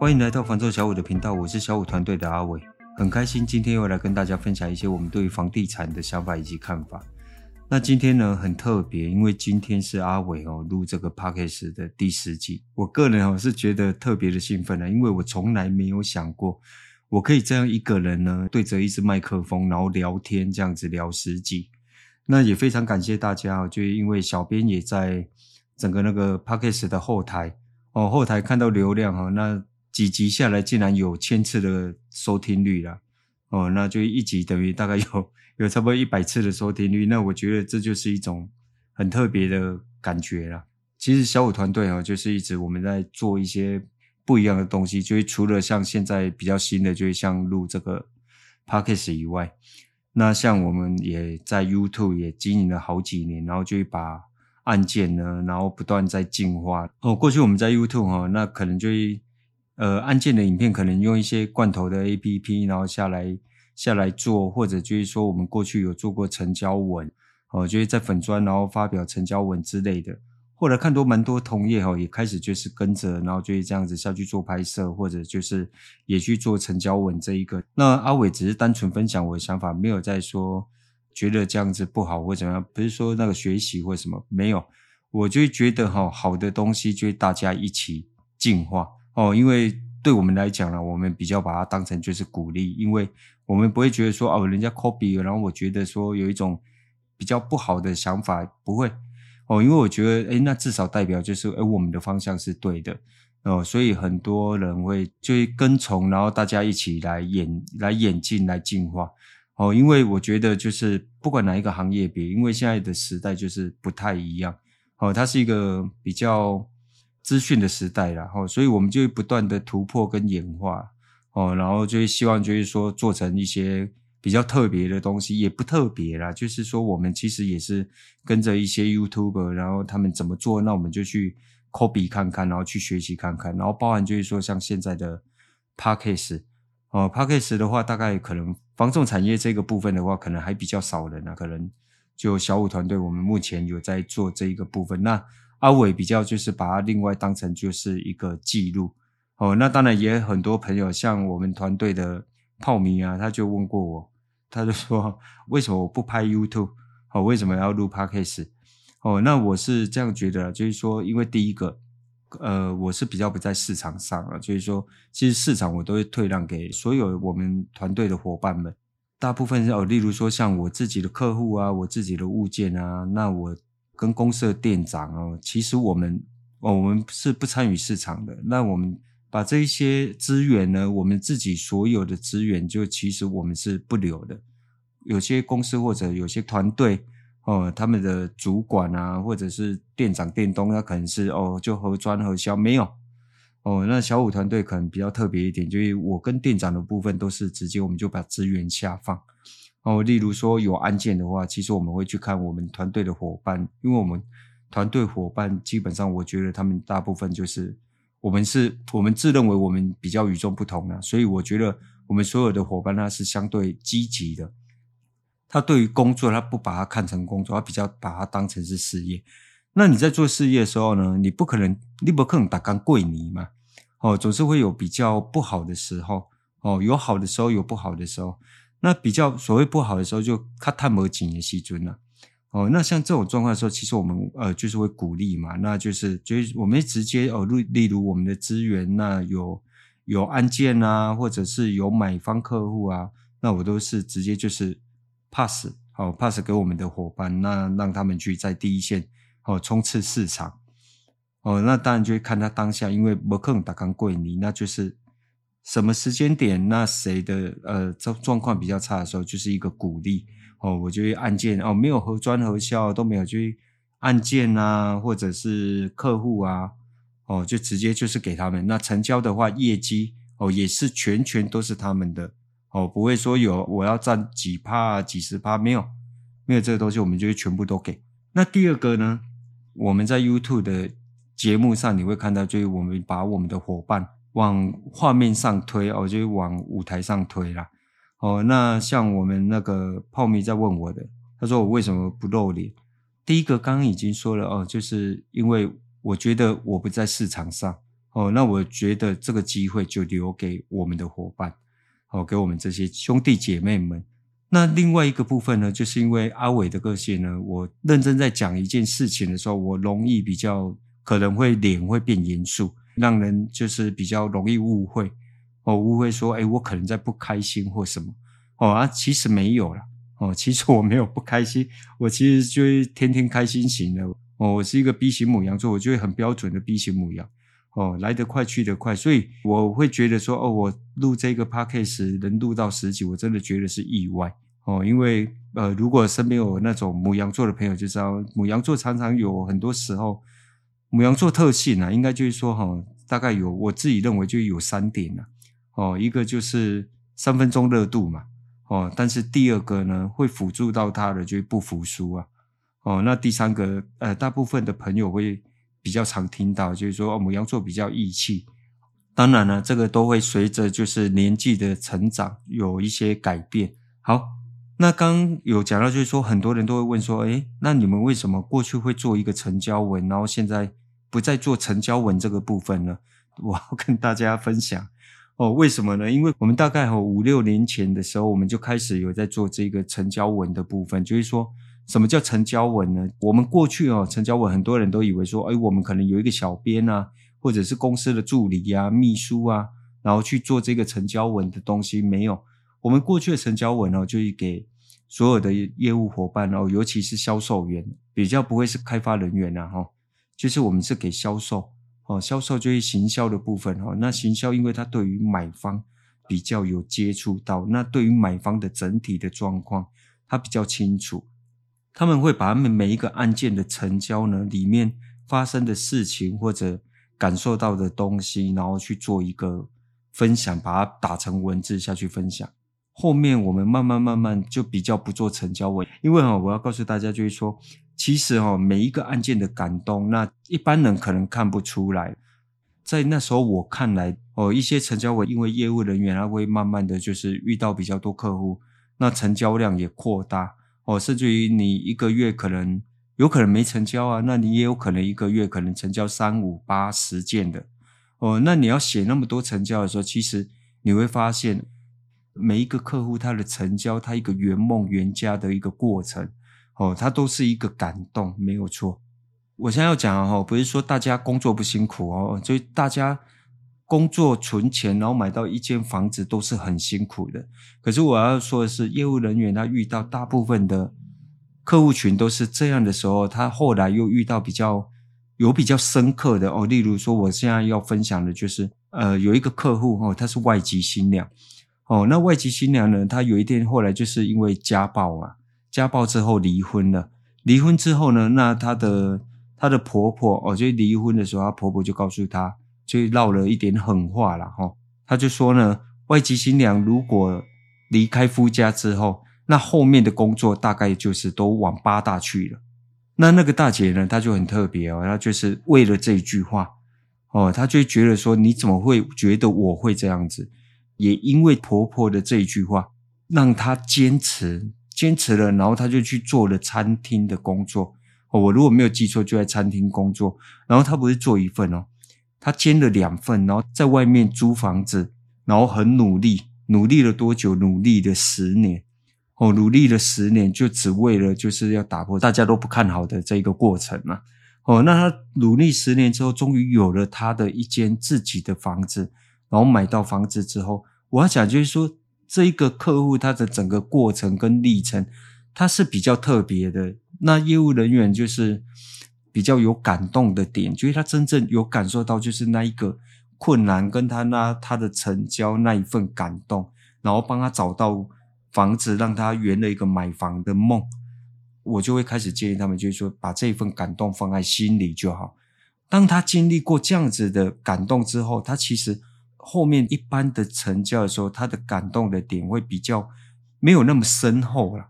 欢迎来到房仲小五的频道，我是小五团队的阿伟，很开心今天又来跟大家分享一些我们对于房地产的想法以及看法。那今天呢，很特别，因为今天是阿伟哦录这个 Podcast 的第十集。我个人哦是觉得特别的兴奋啊，因为我从来没有想过我可以这样一个人呢对着一支麦克风，然后聊天这样子聊十集。那也非常感谢大家哦，就因为小编也在整个那个 Podcast 的后台哦，后台看到流量哦，那几集下来竟然有千次的收听率了哦，那就一集等于大概有。有差不多一百次的收听率，那我觉得这就是一种很特别的感觉啦。其实小五团队哦，就是一直我们在做一些不一样的东西，就是除了像现在比较新的，就是像录这个 Podcast 以外，那像我们也在 YouTube 也经营了好几年，然后就会把案件呢，然后不断在进化。哦，过去我们在 YouTube 哈，那可能就呃案件的影片，可能用一些罐头的 APP，然后下来。下来做，或者就是说，我们过去有做过成交文，哦，就是在粉砖，然后发表成交文之类的。后来看多蛮多同业哈，也开始就是跟着，然后就是这样子下去做拍摄，或者就是也去做成交文这一个。那阿伟只是单纯分享我的想法，没有在说觉得这样子不好或怎么样，不是说那个学习或什么，没有。我就觉得哈，好的东西就大家一起进化哦，因为。对我们来讲呢，我们比较把它当成就是鼓励，因为我们不会觉得说哦，人家 copy，然后我觉得说有一种比较不好的想法，不会哦，因为我觉得诶，那至少代表就是诶，我们的方向是对的哦，所以很多人会就会跟从，然后大家一起来演来演进来进化哦，因为我觉得就是不管哪一个行业别，因为现在的时代就是不太一样哦，它是一个比较。资讯的时代啦，吼，所以我们就会不断的突破跟演化，哦，然后就会希望就是说做成一些比较特别的东西，也不特别啦，就是说我们其实也是跟着一些 YouTube，然后他们怎么做，那我们就去 copy 看看，然后去学习看看，然后包含就是说像现在的 Podcast，哦，Podcast 的话，大概可能房仲产业这个部分的话，可能还比较少人啊，可能就小五团队，我们目前有在做这一个部分，那。阿伟比较就是把它另外当成就是一个记录哦，那当然也很多朋友像我们团队的泡米啊，他就问过我，他就说为什么我不拍 YouTube 哦，为什么要录 Podcast 哦？那我是这样觉得，就是说因为第一个，呃，我是比较不在市场上啊，就是说其实市场我都会退让给所有我们团队的伙伴们，大部分是哦，例如说像我自己的客户啊，我自己的物件啊，那我。跟公司的店长哦，其实我们哦，我们是不参与市场的。那我们把这一些资源呢，我们自己所有的资源，就其实我们是不留的。有些公司或者有些团队哦，他们的主管啊，或者是店长、店东，他可能是哦，就核专核销没有哦。那小五团队可能比较特别一点，就是我跟店长的部分都是直接，我们就把资源下放。哦，例如说有案件的话，其实我们会去看我们团队的伙伴，因为我们团队伙伴基本上，我觉得他们大部分就是我们是，我们自认为我们比较与众不同的，所以我觉得我们所有的伙伴他是相对积极的，他对于工作他不把它看成工作，他比较把它当成是事业。那你在做事业的时候呢，你不可能，你不可能打钢柜泥嘛，哦，总是会有比较不好的时候，哦，有好的时候，有不好的时候。那比较所谓不好的时候，就卡探没紧的时阵了。哦，那像这种状况的时候，其实我们呃就是会鼓励嘛，那就是就是我们直接哦，例例如我们的资源，那有有案件啊，或者是有买方客户啊，那我都是直接就是 pass 好 pass 给我们的伙伴，那让他们去在第一线哦冲刺市场。哦，那当然就会看他当下，因为不可能打刚贵你，那就是。什么时间点？那谁的呃状状况比较差的时候，就是一个鼓励哦。我就会按键哦，没有核专核销都没有，就按键啊，或者是客户啊，哦，就直接就是给他们。那成交的话，业绩哦也是全权都是他们的哦，不会说有我要占几趴、几十趴，没有，没有这个东西，我们就会全部都给。那第二个呢，我们在 YouTube 的节目上你会看到，就是我们把我们的伙伴。往画面上推哦，就往舞台上推啦。哦，那像我们那个泡米在问我的，他说我为什么不露脸？第一个刚刚已经说了哦，就是因为我觉得我不在市场上哦，那我觉得这个机会就留给我们的伙伴，哦，给我们这些兄弟姐妹们。那另外一个部分呢，就是因为阿伟的个性呢，我认真在讲一件事情的时候，我容易比较可能会脸会变严肃，让人就是比较容易误会。哦，误会说，诶，我可能在不开心或什么。哦啊，其实没有啦。哦，其实我没有不开心，我其实就是天天开心型的。哦，我是一个 B 型母羊座，我就会很标准的 B 型母羊哦，来得快去得快，所以我会觉得说，哦，我录这个 podcast 能录到十集，我真的觉得是意外。哦，因为呃，如果身边有那种母羊座的朋友，就知道母羊座常常有很多时候，母羊座特性啊，应该就是说哈、哦，大概有我自己认为就有三点啊，哦，一个就是三分钟热度嘛，哦，但是第二个呢，会辅助到他的就是不服输啊，哦，那第三个呃，大部分的朋友会比较常听到，就是说哦，牡羊座比较义气，当然了，这个都会随着就是年纪的成长有一些改变，好。那刚有讲到，就是说很多人都会问说，诶，那你们为什么过去会做一个成交文，然后现在不再做成交文这个部分呢？我要跟大家分享哦，为什么呢？因为我们大概哈五六年前的时候，我们就开始有在做这个成交文的部分，就是说什么叫成交文呢？我们过去哦，成交文很多人都以为说，诶，我们可能有一个小编啊，或者是公司的助理呀、秘书啊，然后去做这个成交文的东西，没有。我们过去的成交文哦，就是给所有的业务伙伴哦，尤其是销售员，比较不会是开发人员呐哈，就是我们是给销售哦，销售就是行销的部分哈。那行销，因为他对于买方比较有接触到，那对于买方的整体的状况，他比较清楚，他们会把他们每一个案件的成交呢，里面发生的事情或者感受到的东西，然后去做一个分享，把它打成文字下去分享。后面我们慢慢慢慢就比较不做成交文，因为哈，我要告诉大家就是说，其实哈，每一个案件的感动，那一般人可能看不出来。在那时候我看来，哦，一些成交文，因为业务人员他会慢慢的就是遇到比较多客户，那成交量也扩大，哦，甚至于你一个月可能有可能没成交啊，那你也有可能一个月可能成交三五八十件的，哦，那你要写那么多成交的时候，其实你会发现。每一个客户他的成交，他一个圆梦圆家的一个过程，哦，他都是一个感动，没有错。我现在要讲哦，不是说大家工作不辛苦哦，就大家工作存钱，然后买到一间房子都是很辛苦的。可是我要说的是，业务人员他遇到大部分的客户群都是这样的时候，他后来又遇到比较有比较深刻的哦，例如说我现在要分享的就是，呃，有一个客户哦，他是外籍新娘。哦，那外籍新娘呢？她有一天后来就是因为家暴嘛，家暴之后离婚了。离婚之后呢，那她的她的婆婆哦，就离婚的时候，她婆婆就告诉她，就撂了一点狠话了哈。她就说呢，外籍新娘如果离开夫家之后，那后面的工作大概就是都往八大去了。那那个大姐呢，她就很特别哦，她就是为了这一句话哦，她就觉得说，你怎么会觉得我会这样子？也因为婆婆的这一句话，让她坚持，坚持了，然后她就去做了餐厅的工作。我如果没有记错，就在餐厅工作。然后她不是做一份哦，他兼了两份，然后在外面租房子，然后很努力，努力了多久？努力了十年。哦，努力了十年，就只为了就是要打破大家都不看好的这个过程嘛。哦，那他努力十年之后，终于有了他的一间自己的房子。然后买到房子之后，我要讲就是说，这一个客户他的整个过程跟历程，他是比较特别的。那业务人员就是比较有感动的点，就是他真正有感受到，就是那一个困难跟他那他的成交那一份感动，然后帮他找到房子，让他圆了一个买房的梦。我就会开始建议他们，就是说把这份感动放在心里就好。当他经历过这样子的感动之后，他其实。后面一般的成交的时候，他的感动的点会比较没有那么深厚了。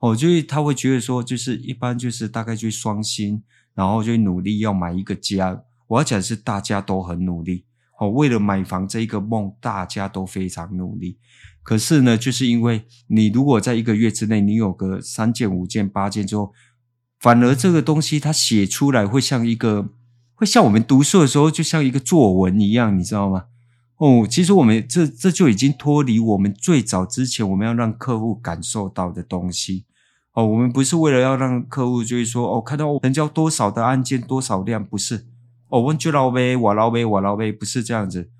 哦，就是他会觉得说，就是一般就是大概就双薪，然后就努力要买一个家。我要讲的是大家都很努力哦，为了买房这一个梦，大家都非常努力。可是呢，就是因为你如果在一个月之内，你有个三件、五件、八件之后，反而这个东西它写出来会像一个会像我们读书的时候，就像一个作文一样，你知道吗？哦，其实我们这这就已经脱离我们最早之前我们要让客户感受到的东西。哦，我们不是为了要让客户就是说哦，看到成交多少的案件多少量，不是。哦，问就老呗，我老呗，我老呗，不是这样子。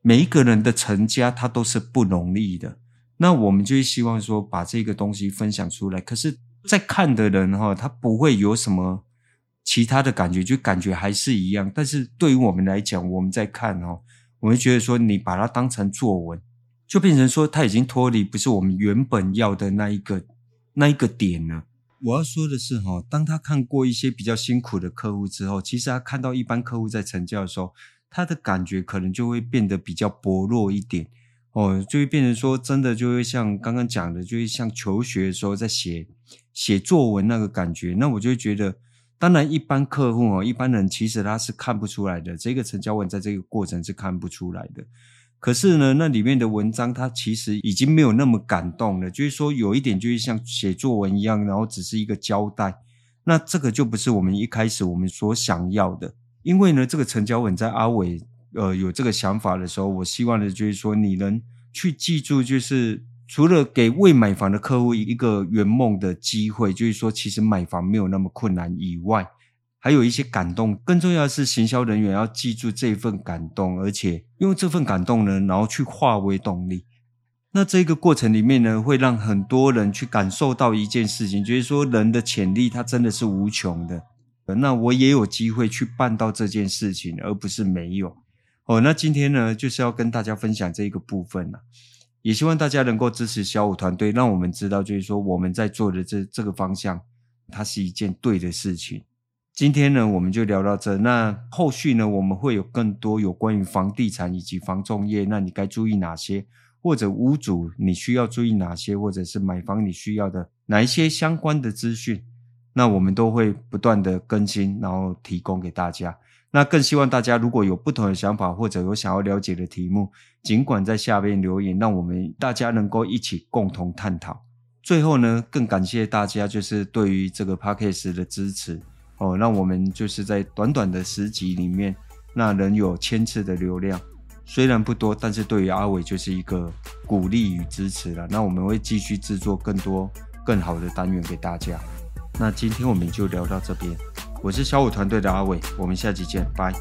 每一个人的成家，他都是不容易的。那我们就希望说，把这个东西分享出来。可是，在看的人哈，他不会有什么其他的感觉，就感觉还是一样。但是对于我们来讲，我们在看哦，我们觉得说，你把它当成作文，就变成说，他已经脱离不是我们原本要的那一个那一个点呢。我要说的是哈，当他看过一些比较辛苦的客户之后，其实他看到一般客户在成交的时候。他的感觉可能就会变得比较薄弱一点哦，就会变成说，真的就会像刚刚讲的，就会像求学的时候在写写作文那个感觉。那我就会觉得，当然一般客户哦，一般人其实他是看不出来的，这个成交文在这个过程是看不出来的。可是呢，那里面的文章它其实已经没有那么感动了，就是说有一点就是像写作文一样，然后只是一个交代。那这个就不是我们一开始我们所想要的。因为呢，这个成交文在阿伟呃有这个想法的时候，我希望的就是说，你能去记住，就是除了给未买房的客户一个圆梦的机会，就是说，其实买房没有那么困难以外，还有一些感动。更重要的是，行销人员要记住这份感动，而且用这份感动呢，然后去化为动力。那这个过程里面呢，会让很多人去感受到一件事情，就是说，人的潜力它真的是无穷的。那我也有机会去办到这件事情，而不是没有。哦，那今天呢，就是要跟大家分享这一个部分了，也希望大家能够支持小五团队，让我们知道，就是说我们在做的这这个方向，它是一件对的事情。今天呢，我们就聊到这。那后续呢，我们会有更多有关于房地产以及房仲业，那你该注意哪些？或者屋主你需要注意哪些？或者是买房你需要的哪一些相关的资讯？那我们都会不断的更新，然后提供给大家。那更希望大家如果有不同的想法，或者有想要了解的题目，尽管在下面留言，让我们大家能够一起共同探讨。最后呢，更感谢大家就是对于这个 Podcast 的支持哦，那我们就是在短短的十集里面，那能有千次的流量，虽然不多，但是对于阿伟就是一个鼓励与支持了。那我们会继续制作更多更好的单元给大家。那今天我们就聊到这边，我是小五团队的阿伟，我们下期见，拜。